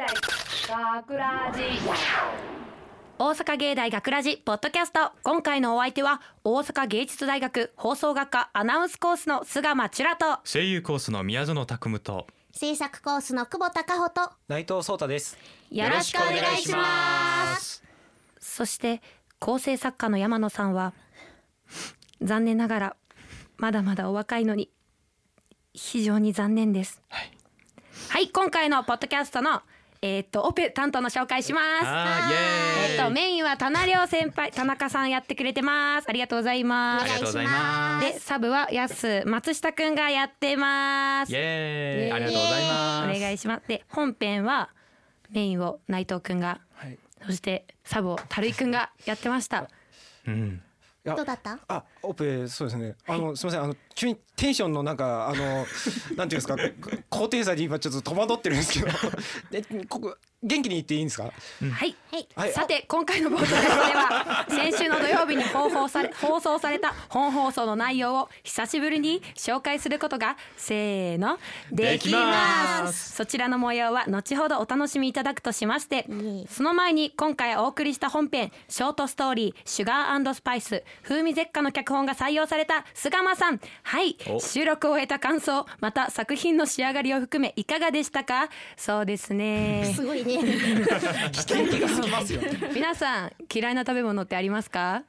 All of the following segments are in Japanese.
大学ラジ。大阪芸大学ラジポッドキャスト。今回のお相手は大阪芸術大学放送学科アナウンスコースの菅間千良と声優コースの宮園拓夢と。制作コースの久保孝穂と。内藤壮太です。よろしくお願いします。そして構成作家の山野さんは残念ながらまだまだお若いのに非常に残念です。はい。はい今回のポッドキャストのえーっとオペ担当の紹介します。えっとメインは棚亮先輩 田中さんやってくれてます。ありがとうございます。ありがとうございまでサブはやす松下くんがやってます。イエーイ。ありがとうございおます。願いします。で本編はメインを内藤くんがはい。そしてサブを樽井くんがやってました。うんどうだった？あ、オペそうですね。あのすみません。あの急にテンションのなんかあのなんていうんですか 高低差に今ちょっと戸惑ってるんですけど、でここ元気に言っていいんですか？はい。はい。はい。さて今回のポッドキャストでは 先週の土曜日に放送され 放送された本放送の内容を久しぶりに紹介することがせーのできまます。そちらの模様は後ほどお楽しみいただくとしましてその前に今回お送りした本編ショートストーリー「シュガースパイス風味絶果」の脚本が採用された菅間さん。はい。お。収録を終えた感想また作品の仕上がりを含めいかがでしたか？そうですね。すごいね聞き気がつきますよ。皆さん嫌いな食べ物ってありますか？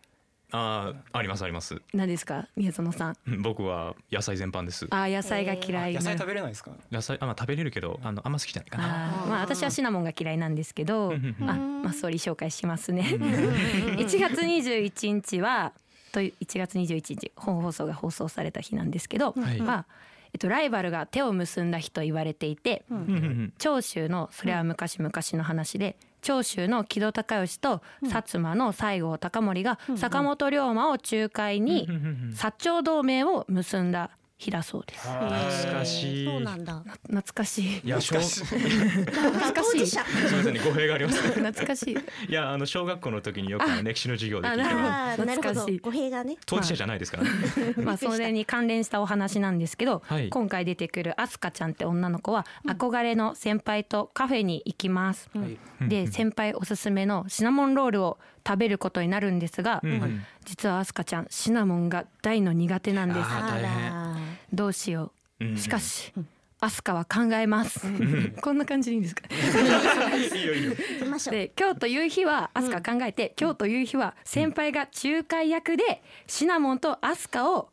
あーありますあります。何ですか？宮園さん。うん僕は野菜全般です。あー野菜が嫌いな。野菜食べれないですか？野菜あまあ食べれるけどあのあんま好きじゃないかな。まあ私はシナモンが嫌いなんですけどんあまあストーリー紹介しますね。1月21日はと1月21日本放送が放送された日なんですけど、はい。まあえっと、ライバルが手を結んだ日と言われていて、うん。うんうん長州のそれは昔々の話で長州の木戸孝允と薩摩の西郷隆盛が坂本龍馬を仲介にうん。うん。うん。薩長同盟を結んだ日だそうです。懐かしいそうなんだ。懐かしい。いや小す懐かしい。当事者。みませんね語弊があります。ね懐かしい。いやあの小学校の時によく歴史の授業で聞いたあなるほど。あーなるほど懐かしい語弊がね。当事者じゃないですからね。まあそれに関連したお話なんですけど、はい。今回出てくるアスカちゃんって女の子は憧れの先輩とカフェに行きます。はい。で先輩おすすめのシナモンロールを食べることになるんですが、うん。うん実はアスカちゃんシナモンが大の苦手なんです。どうしよう。しかし、アスカは考えます。こんな感じでいいんですか？で今日という。日はアスカ考えて、今日という日は先輩が仲介役でシナモンとアスカを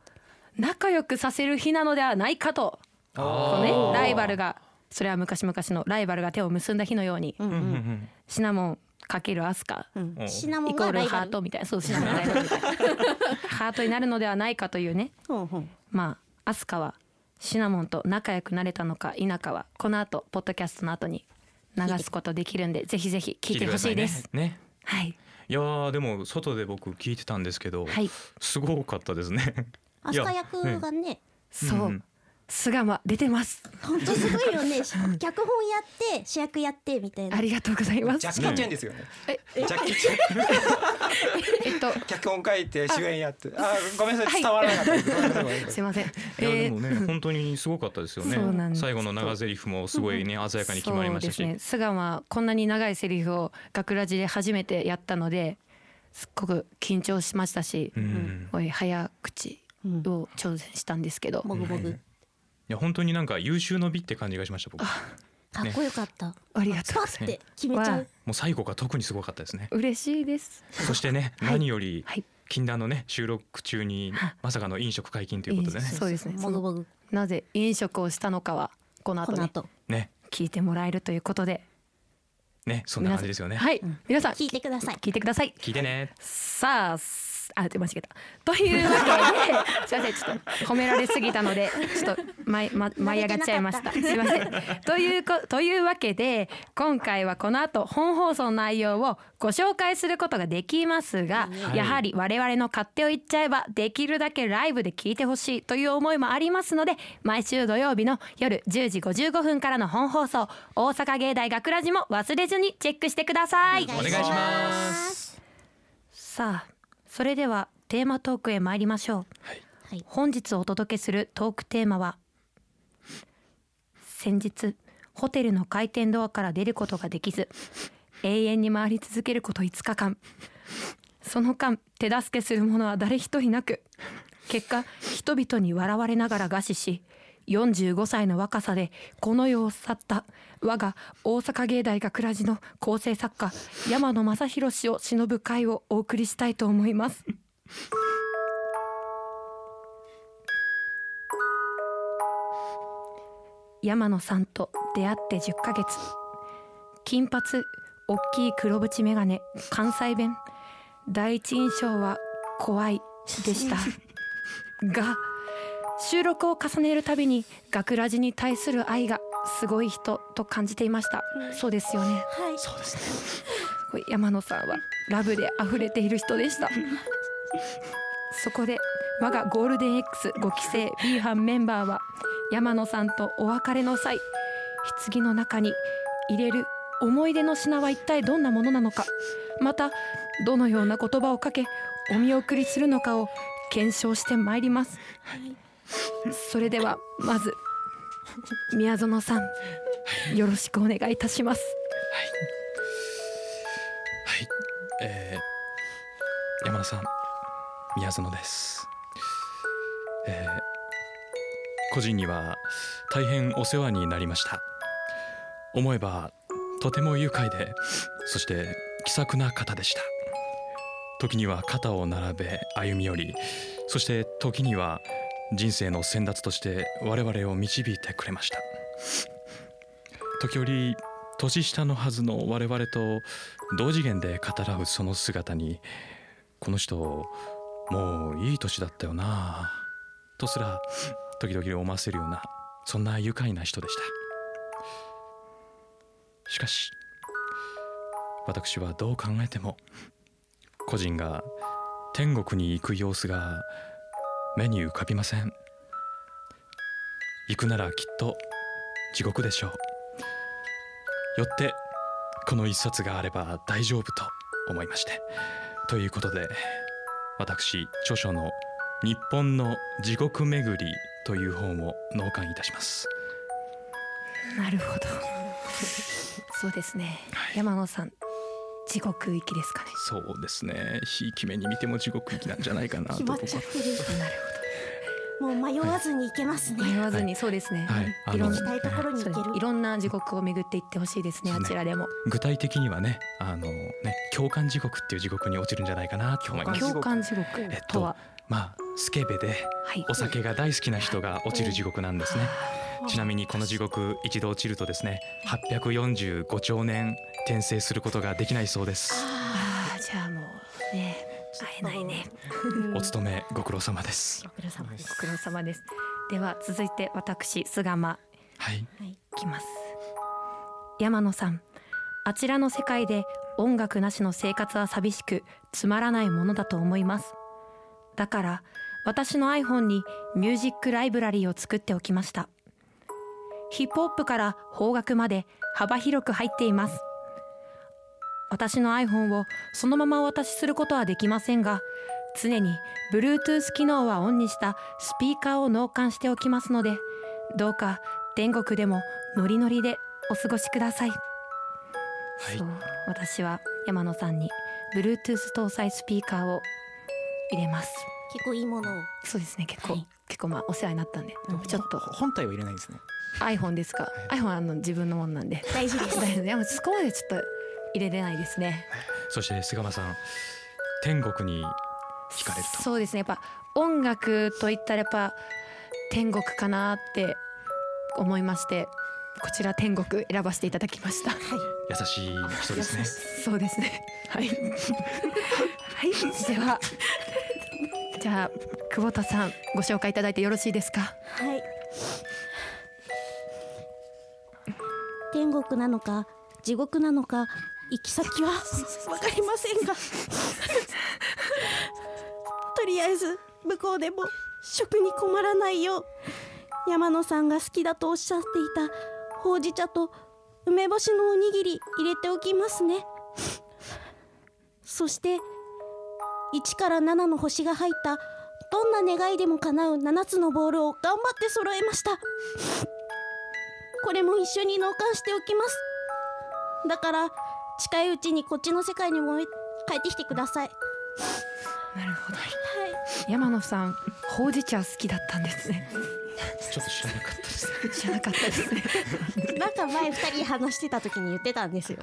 仲良くさせる日なのではないかと。このねライバルがそれは昔々のライバルが手を結んだ日のように、うんうんシナモンかけるアスカ。うん。おシナモンイコールハートみたいな。そうシナモンがライバル。みたいなハートになるのではないかというね。まあアスカはシナモンと仲良くなれたのか否かはこの後ポッドキャストの後に流すことできるんで ぜひぜひ聞いてほしいです。ね。ね。はい。いやーでも外で僕聞いてたんですけど、はい。すごかったですね。アスカ役がね。そう、うん菅間出てます。本当すごいよね。脚本やって主役やってみたいな。ありがとうございます。ジャッキーチェンですよね。えジャッキーチェン。えっと脚本書いて主演やって。あ、ごめんなさい伝わらなかったです。いません。いやえーでもね、本当にすごかったですよね。そうなんです。最後の長台詞もすごいね鮮やかに決まりましたし、そうですね。菅間はこんなに長いセリフを学ラジで初めてやったのですっごく緊張しましたし、うん。おい早口を挑戦したんですけど、もぐもぐ。いや本当になんか優秀の美って感じがしました僕。もかっこよかった。ありがとスパう。ございますって決めちゃわうう最後が特にすごかったですね。嬉しいです。そしてね、はい。何よりはい。禁断のね収録中にまさかの飲食解禁ということでね。そうですね。もぐもぐなぜ飲食をしたのかはこの後ねこの後。ね。聞いてもらえるということで。ねそんな感じですよね。はい、皆さん聞いてください。聞いてください。聞いてね。さあすあ間違えた。というわけですいませんちょっと褒められすぎたので ちょっと舞い,、ま、舞い上がっちゃいました。すいません。というこというわけで今回はこの後本放送の内容をご紹介することができますが、はい。やはり我々の勝手を言っちゃえばできるだけライブで聞いてほしいという思いもありますので毎週土曜日の夜10時55分からの本放送大阪芸大学ラジも忘れずにチェックしてください。お願いします。さあそれではテーマトークへ参りましょう。はい。本日お届けするトークテーマは先日ホテルの回転ドアから出ることができず永遠に回り続けること5日間。その間手助けする者は誰一人なく結果人々に笑われながら餓死し45歳の若さでこの世を去った我が大阪芸大学ラジの構成作家山野正弘氏を偲ぶ会をお送りしたいと思います。山野さんと出会って10ヶ月。金髪大きい黒縁眼鏡関西弁。第一印象は怖いでした。が収録を重ねるたびに学ラジに対する愛がすごい人と感じていました、そうですよね。はい。そうですね。これ山野さんはラブで溢れている人でした。そこで我がゴールデン X5 期生 B 班メンバーは山野さんとお別れの際棺の中に入れる思い出の品は一体どんなものなのか。またどのような言葉をかけお見送りするのかを検証してまいりますそれではまず宮園さんよろしくお願いいたします。はい。はい、えー、山田さん宮園です、えー、個人には大変お世話になりました。思えばとても愉快でそして気さくな方でした。時には肩を並べ歩み寄りそして時には人生の先達として我々を導いてくれました。時折年下のはずの我々と同次元で語らうその姿にこの人もういい年だったよな。とすら時々思わせるようなそんな愉快な人でした。しかし私はどう考えても個人が天国に行く様子が目に浮かびません。行くならきっと地獄でしょう。よってこの一冊があれば大丈夫と思いまして。ということで私著書の「日本の地獄巡り」という本を納刊いたします。なるほど。そうですね。山野さん地獄行きですかね。そうですね。ひいき目に見ても地獄行きなんじゃないかなと。決まっ僕はちゃってるなるもう迷わずに行けますね、ほど迷わずにそうですね、はい。いろん行きたいところに行ける。い。ろんな地獄を巡っていってほしいですねあちらでも。具体的にはねあのね共感地獄っていう地獄に落ちるんじゃないかなと思います。共感地獄。えっとは、まあスケベではい。お酒が大好きな人が落ちる地獄なんですねちなみにこの地獄一度落ちるとですね845兆年転生することができないそうです。ああじゃあもうね会えないね。お勤めご苦労様です。ご苦労様です。ご苦労様です。では続いて私菅間。はい。きます。山野さんあちらの世界で音楽なしの生活は寂しくつまらないものだと思います。だから私の iPhone にミュージックライブラリーを作っておきましたヒップホップから邦楽まで幅広く入っています。私の iPhone をそのままお渡しすることはできませんが常に Bluetooth 機能はオンにしたスピーカーを納冠しておきますのでどうか天国でもノリノリでお過ごしください、はい。そう私は山野さんに Bluetooth 搭載スピーカーを入れます結構いいものを。そうですね。結構、はい。結構まあお世話になったんで、ちょっと。本体は入れないんですね。iPhone ですか？iPhone はあの自分のもんなんで。大事です。大丈夫いやそこまでちょっと入れれないですね。そして菅間さん天国に惹かれると。そうですね。やっぱ音楽といったらやっぱ天国かなって思いましてこちら天国選ばせていただきました。優しい人ですね。そうですね。はい。はい。ではじゃあ久保田さんご紹介いただいてよろしいですか？はい。天国なのか地獄なのか行き先は？わかりませんが。とりあえず向こうでも食に困らないよう山野さんが好きだとおっしゃっていたほうじ茶と梅干しのおにぎり入れておきますね。そして1から7の星が入った。どんな願いでも叶う7つのボールを頑張って揃えました。ここれも一緒に納棺しておきます。だから近いうちにこっちの世界にも帰ってきてください。なるほど。はい。山野さんほうじ茶好きだったんですねちょっと知らなかったです。知らなかったですねなんか前二人話してた時に言ってたんですよ。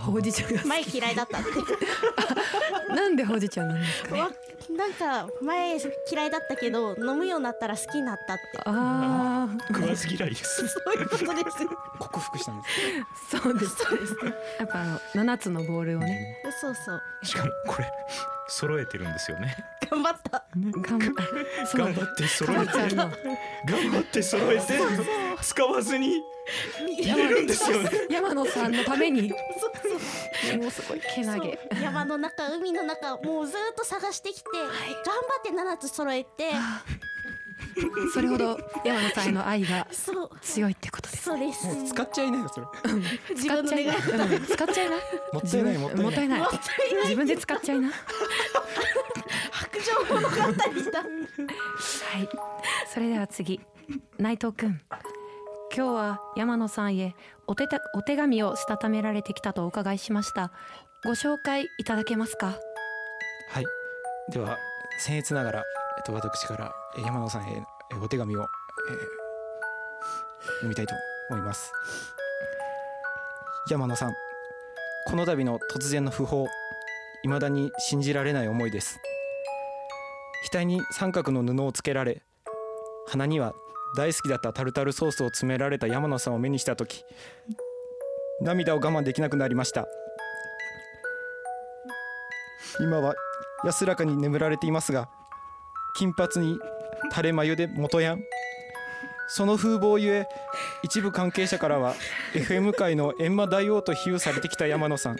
ほうじ茶が前嫌いだったってなんでほうじ茶なんですかねわなんか前嫌いだったけど飲むようになったら好きになったってあ食わず嫌いですそういうことです克服したんですあそうですそうですやっぱあの七つのボールをねそうそうしかもこれ揃えてるんですよね。頑張った。頑張あそう頑張って揃かえて頑張って揃えて使わずに入れるんですよね。山野さんのために。もうすごいけなげ。山の中海の中もうずっと探してきて、頑張って7つ揃えてそれほど山野さんへの愛が強いってことです。そうです。もう使っちゃいないよそれ。使っちゃいない。ない。もったいないもったいない。もったいない。自分で使っちゃいな。白状物語だ。はい。それでは次。内藤くん。今日は山野さんへお手たお手紙をしたためられてきたとお伺いしました。ご紹介いただけますか？はい。では僭越ながら、えっと、私から山野さんへお手紙を、えー読みたいと思います。山野さんこの度の突然の訃報未だに信じられない思いです。額に三角の布をつけられ鼻には大好きだったタルタルソースを詰められた山野さんを目にした時涙を我慢できなくなりました。今は安らかに眠られていますが金髪に垂れ眉で元ヤン。その風貌ゆえ一部関係者からは FM 界の閻魔大王と比喩されてきた山野さん。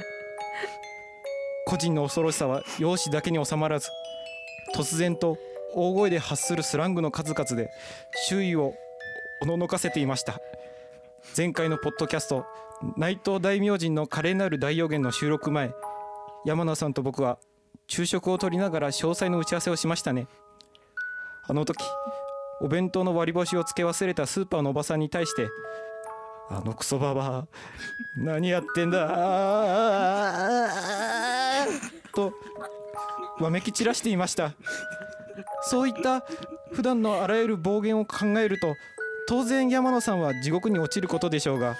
個人の恐ろしさは容姿だけに収まらず突然と大声で発するスラングの数々で周囲をおののかせていました。前回のポッドキャスト内藤大明神の華麗なる大予言の収録前山名さんと僕は昼食をとりながら詳細の打ち合わせをしましたね。あの時お弁当の割り箸をつけ忘れたスーパーのおばさんに対して「あのクソババア何やってんだ!」とわめき散らしていましたそういった普段のあらゆる暴言を考えると当然山野さんは地獄に落ちることでしょうが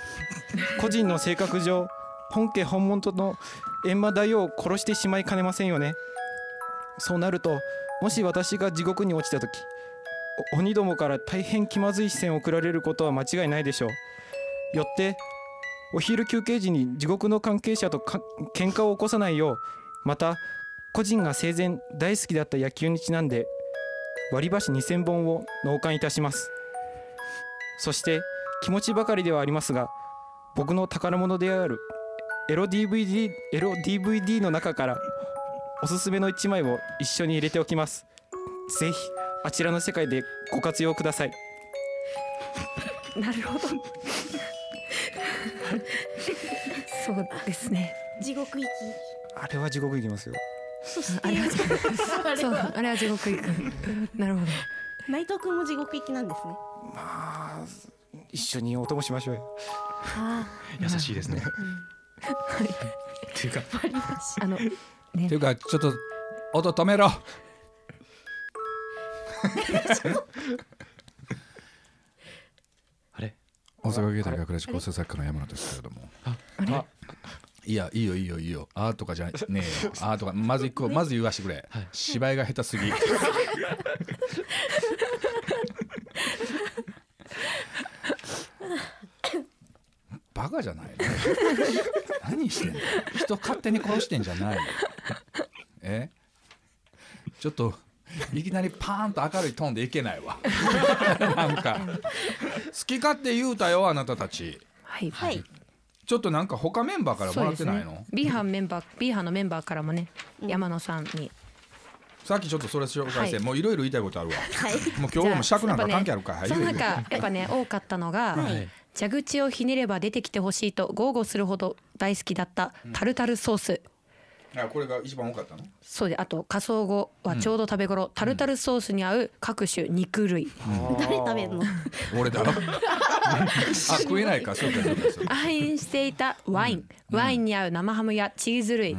個人の性格上本家本物の閻魔大王を殺してしまいかねませんよねそうなるともし私が地獄に落ちた時鬼どもから大変気まずい視線を送られることは間違いないでしょう。よってお昼休憩時に地獄の関係者とか喧嘩を起こさないようまた個人が生前大好きだった野球にちなんで割り箸2000本を納棺いたします。そして気持ちばかりではありますが僕の宝物であるエロ DVD, エロ DVD の中からおすすめの1枚を一緒に入れておきます。ぜひあちらの世界でご活用ください。なるほど。そうですね。地獄行き。あれは地獄行きますよ。あれはそうはあれは地獄行く。なるほど。内藤君も地獄行きなんですね。まあ一緒にお供しましょうよ。あ優しいですね。っていうかあのってねいうかちょっと音止めろ。あれ？大阪芸大学ラジ構成作家の山野ですけれども。ああいやいいよいいよいいよ。あーとかじゃねえよあーとかまず一個 まず言わしてくれ、はい。芝居が下手すぎ バカじゃないの？何してんの？人勝手に殺してんじゃないよえ？ちょっといきなりパーンと明るいトーンでいけないわ。なんか。好き勝手言うたよあなたたち。はいはい。ちょっとなんか他メンバーからもらってないの、そうですね。B 班メンバー B 班のメンバーからもね山野さんに。さっきちょっとそれ紹介して、はい。もういろいろ言いたいことあるわ。はい。もう今日も尺なんか関係あるか、はい？その言う言う中やっぱね多かったのが、はい蛇口をひねれば出てきてほしいと豪語するほど大好きだったタルタルソース、あこれが一番多かったの？そうであと仮想後はちょうど食べ頃、タルタルソースに合う各種肉類、誰食べんの？俺だろ？あ食えないかそうかそうかそうか愛していたワイン、ワインに合う生ハムやチーズ類、や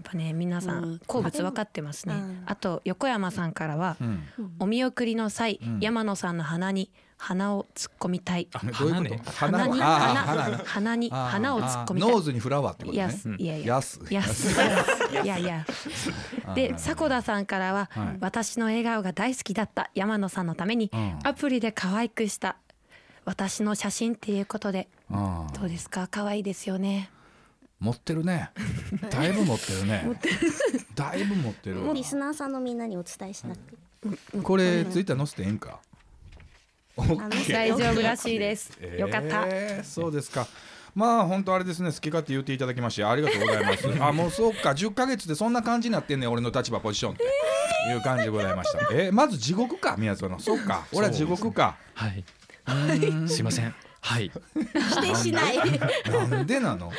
っぱね皆さうん。ん好物分かってますね、うん。あと横山さんからは、うん。お見送りの際、ん。山野さんの鼻に鼻を突っ込みたい。あどういうこと？花鼻に？はあ鼻あ花鼻に鼻を突っ込みたい。 nose にフラワーってこといやねいやいや。やすやすいやいや。で迫田さんからは、はい。私の笑顔が大好きだった山野さんのために、うん。アプリで可愛くした私の写真っていうことでどうですか？可愛いですよね持ってるね。だいぶ持ってるね。だいぶ持ってる。わリスナーさんのみんなにお伝えしなくて。これツイッター載せてええんか？大丈夫らしいです、よかった。えーそうですか。まあ本当あれですね。好き勝手言っていただきましてありがとうございます。あもうそうか。10ヶ月でそんな感じになってんねん。俺の立場ポジションって。いう感じでございました。えーまず地獄か宮園。そうか。俺は地獄か。はい。すいません。はい。否定しない。なんでなの？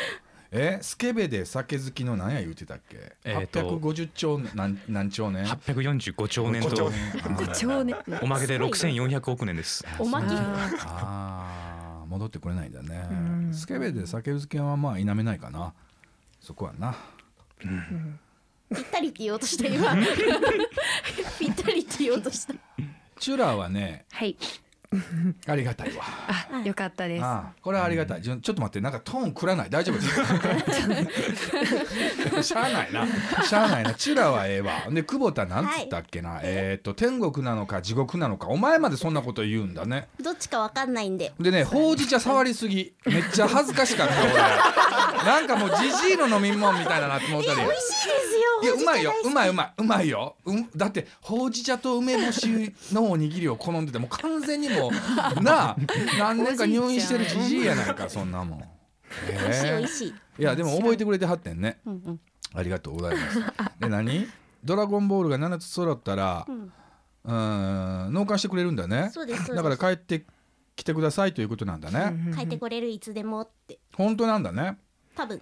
えスケベで酒好きの何や言うてたっけ、えーと850兆何何兆年？845兆年と。5兆年。おまけで6400億年です。おまけ。ああー戻ってくれないんだね。うん。スケベで酒好きはまあ否めないかな。そこはな。ぴったりって言おうとした今。ぴったりって言おうとした。チュラはねーはい ありがたいわ。あよかったです。ああこれはありがたい。ちょちょっと待ってなんかトーンくらない？大丈夫です？しゃあないな。しゃあないな。チュラはええわ。で久保田なんつったっけな、えっ、と天国なのか地獄なのか。お前までそんなこと言うんだね。どっちかわかんないんで。でねほうじ茶触りすぎ。めっちゃ恥ずかしかった俺。なんかもうじじいの飲み物みたいななって思ったり。美味しいですよいやうまいよ。うまいういまい。うまいよ、うん、だってほうじ茶と梅干しのおにぎりを好んでてもう完全にもう なあ何年か入院してるじじいやないかそんなもん。え味しい。いやでも覚えてくれてはってんね。うんうん。ありがとうございます。で何？ドラゴンボールが7つ揃ったらうん。うーん納館してくれるんだね。だから帰ってきてくださいということなんだね、帰ってこれるいつでもって。本当なんだね。多分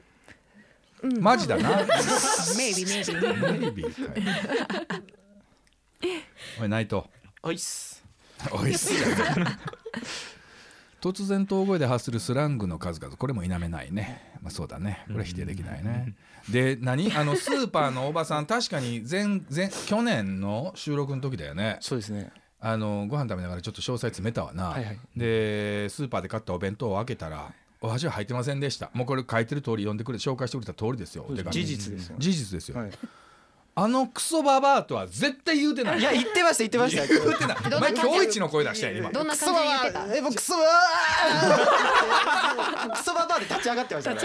マジだな。メイビーメイビーメイビーかい。おいナイト。おいっす。おいっす。じゃない突然遠声で発するスラングの数々。これも否めないね、まあ、そうだね。これは否定できないね。で何？あのスーパーのおばさん確かに前前去年の収録の時だよね。そうですね。あのご飯食べながらちょっと詳細詰めたわな、はいはい。でスーパーで買ったお弁当を開けたらお箸は入ってませんでした。もうこれ書いてる通り読んでくれ紹介してくれた通りですよ。事実ですよ事実ですよ、はい。あのクソババアとは絶対言うてない。いや言ってました言ってました。言 うてない。お前今日一の声出したよ今。どんな感じで言ってた？えもうクソババクソババアで立ち上がってましたね。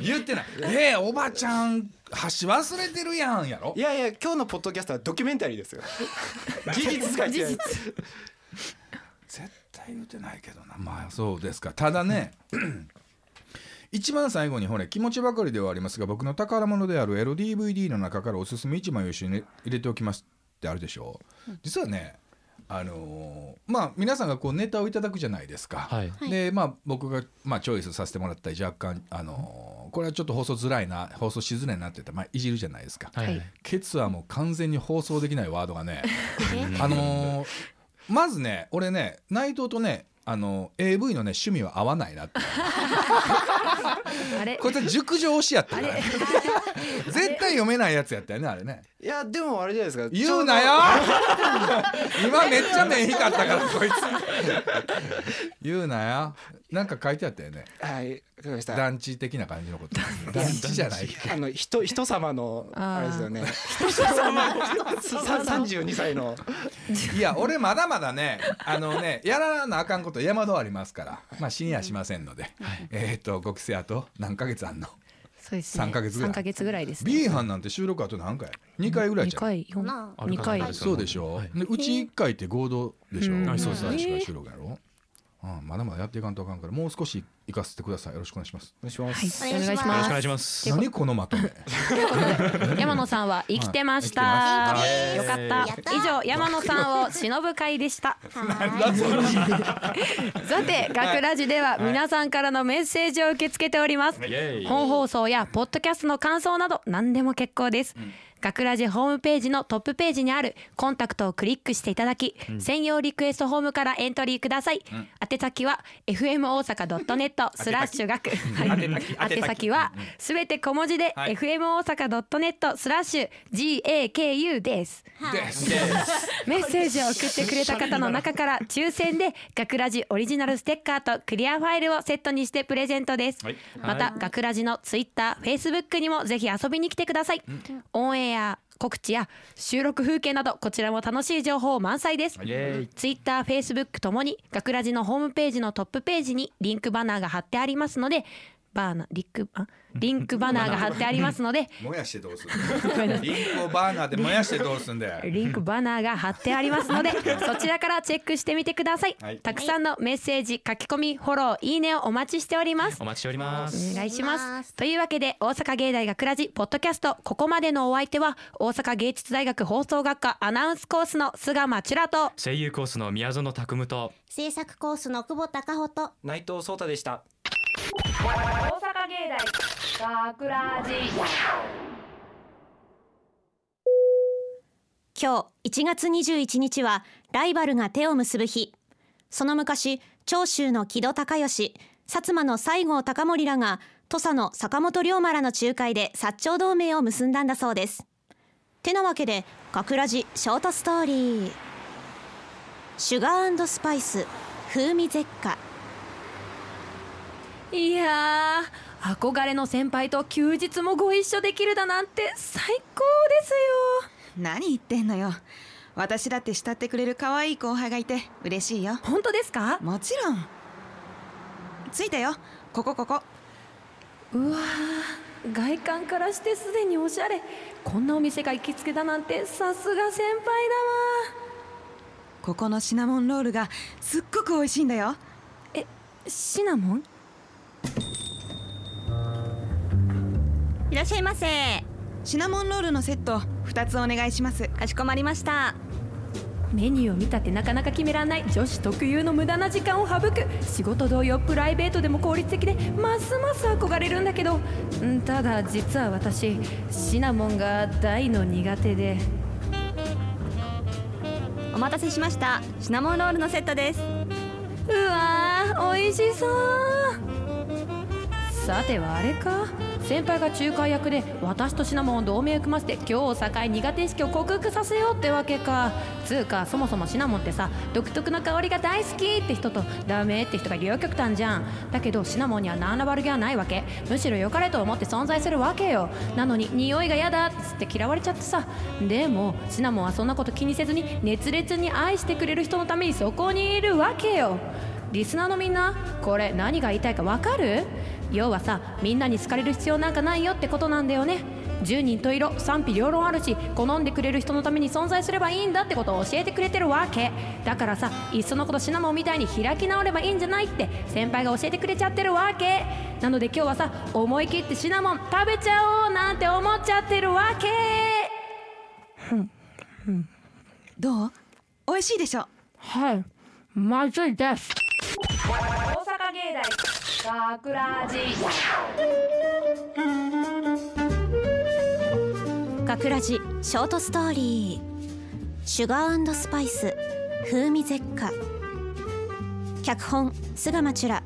言ってない。ええおばちゃん箸忘れてるやんやろ。いやいや今日のポッドキャストはドキュメンタリーですよ。事実しか言ってない。絶対言うてないけどな。まあそうですか。ただね一番最後にほれ気持ちばかりではありますが僕の宝物である LDVD の中からおすすめ1枚を一緒に入れておきますってあるでしょう。実はねあのーまあ皆さんがこうネタをいただくじゃないですか、はい。でまあ僕が、まあ、チョイスさせてもらったり若干、あのーこれはちょっと放送づらいな放送しづらいなって言ったら、まあ、いじるじゃないですか、はい。はい。ケツはもう完全に放送できないワードがねえ？あのーまずね俺ね内藤とねあの AV のね趣味は合わないなって。あれ？こいつは熟女推しやったから。あれ？絶対読めないやつやったよねあれね。いやでもあれじゃないですか。言うなよ！今めっちゃ目光ったからこいつ。言うなよ。なんか書いてあったよね。はいわかりました。団地的な感じのこと。団地。じゃない。あの人人様のあれですよね。さ三十二歳の。いや俺まだまだねあのねやらなあかんこと山ほどありますからまあ死にはしませんので、えっ、とご期生あと何ヶ月あんの？そうですね。三ヶ月ぐらい。三ヶ月ぐらいですね。B 班なんて収録あと何回？2回ぐらい二じゃん。回四な。あ二回。あるかなそうでしょ、はい。でうち1回って合同でしょ、うん。うはいそう収録やろうん、まだまだやっていかんとあかんからもう少し行かせてください。よろしくお願いします。お願いしまはい。す、お願いしよろしくおま願いします。何このまとめ。す 山野さんは生きてました、はいよかった。やった以上山野さんを忍ぶ会でした。さて学ラジでは皆さんからのメッセージを受け付けております。イエイ。本放送やポッドキャストの感想など何でも結構です、学ラジホームページのトップページにあるコンタクトをクリックしていただき、専用リクエストフォームからエントリーください、宛先は fm 大阪 .net スラッシュ学。はい宛先。はすべて小文字で、はい。fm 大阪 .net スラッシュ gaku です。です。メッセージを送ってくれた方の中から抽選で学ラジオリジナルステッカーとクリアファイルをセットにしてプレゼントです、はい。また学ラジのツイッター、フェイスブックにもぜひ遊びに来てください、オンエア告知や収録風景などこちらも楽しい情報満載です。ツイッター、フェイスブックともに学ラジのホームページのトップページにリンクバナーが貼ってありますのでバーナリンクあリンクバナーが貼ってありますので。燃やしてどうするリンクをバーナーで燃やしてどうすんだよ。リンクバナーが貼ってありますので そちらからチェックしてみてください、はい。たくさんのメッセージ書き込みフォローいいねをお待ちしております。お待ちしております。お願いします。す。というわけで大阪芸大学ラジポッドキャストここまでのお相手は大阪芸術大学放送学科アナウンスコースの菅間チュラと声優コースの宮園拓夢と制作コースの久保孝穂と内藤壮太でした大阪芸大学ラジ今日1月21日はライバルが手を結ぶ日。その昔長州の木戸孝允薩摩の西郷隆盛らが土佐の坂本龍馬らの仲介で薩長同盟を結んだんだそうです。てなわけで学ラジショートストーリー。シュガースパイス風味絶果。いやー憧れの先輩と休日もご一緒できるだなんて最高ですよ。何言ってんのよ。私だって慕ってくれる可愛い後輩がいて嬉しいよ。本当ですか？もちろん。着いたよ。ここここ。うわー外観からしてすでにおしゃれ。こんなお店が行きつけだなんてさすが先輩だわ。ここのシナモンロールがすっごく美味しいんだよ。えシナモン？いらっしゃいませ。シナモンロールのセット2つお願いします。かしこまりました。メニューを見たってなかなか決めらんない女子特有の無駄な時間を省く。仕事同様プライベートでも効率的でますます憧れるんだけど。んただ実は私シナモンが大の苦手で。お待たせしました。シナモンロールのセットです。うわー美味しそうさてはあれか。先輩が仲介役で私とシナモンを同盟を組ませて今日を境苦手意識を克服させようってわけか。つうかそもそもシナモンってさ独特な香りが大好きって人とダメって人が両極端じゃん。だけどシナモンには何ら悪気はないわけ。むしろ良かれと思って存在するわけよ。なのに匂いが嫌だっつって嫌われちゃってさ。でもシナモンはそんなこと気にせずに熱烈に愛してくれる人のためにそこにいるわけよ。リスナーのみんなこれ何が言いたいかわかる？要はさみんなに好かれる必要なんかないよってことなんだよね。10人十色賛否両論あるし好んでくれる人のために存在すればいいんだってことを教えてくれてるわけ。だからさいっそのことシナモンみたいに開き直ればいいんじゃないって先輩が教えてくれちゃってるわけ。なので今日はさ思い切ってシナモン食べちゃおうなんて思っちゃってるわけ。どう？美味しいでしょ？はい。まずいです。大阪芸大学ラジ学ラジショートストーリー。シュガースパイス。風味絶果脚本菅間チュラ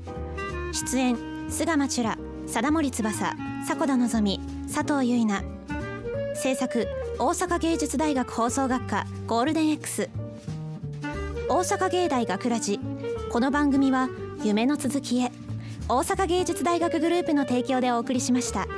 出演菅間チュラ貞森翼迫田望佐藤結菜。制作大阪芸術大学放送学科ゴールデン X 大阪芸大学ラジこの番組は夢の続きへ。大阪芸術大学グループの提供でお送りしました。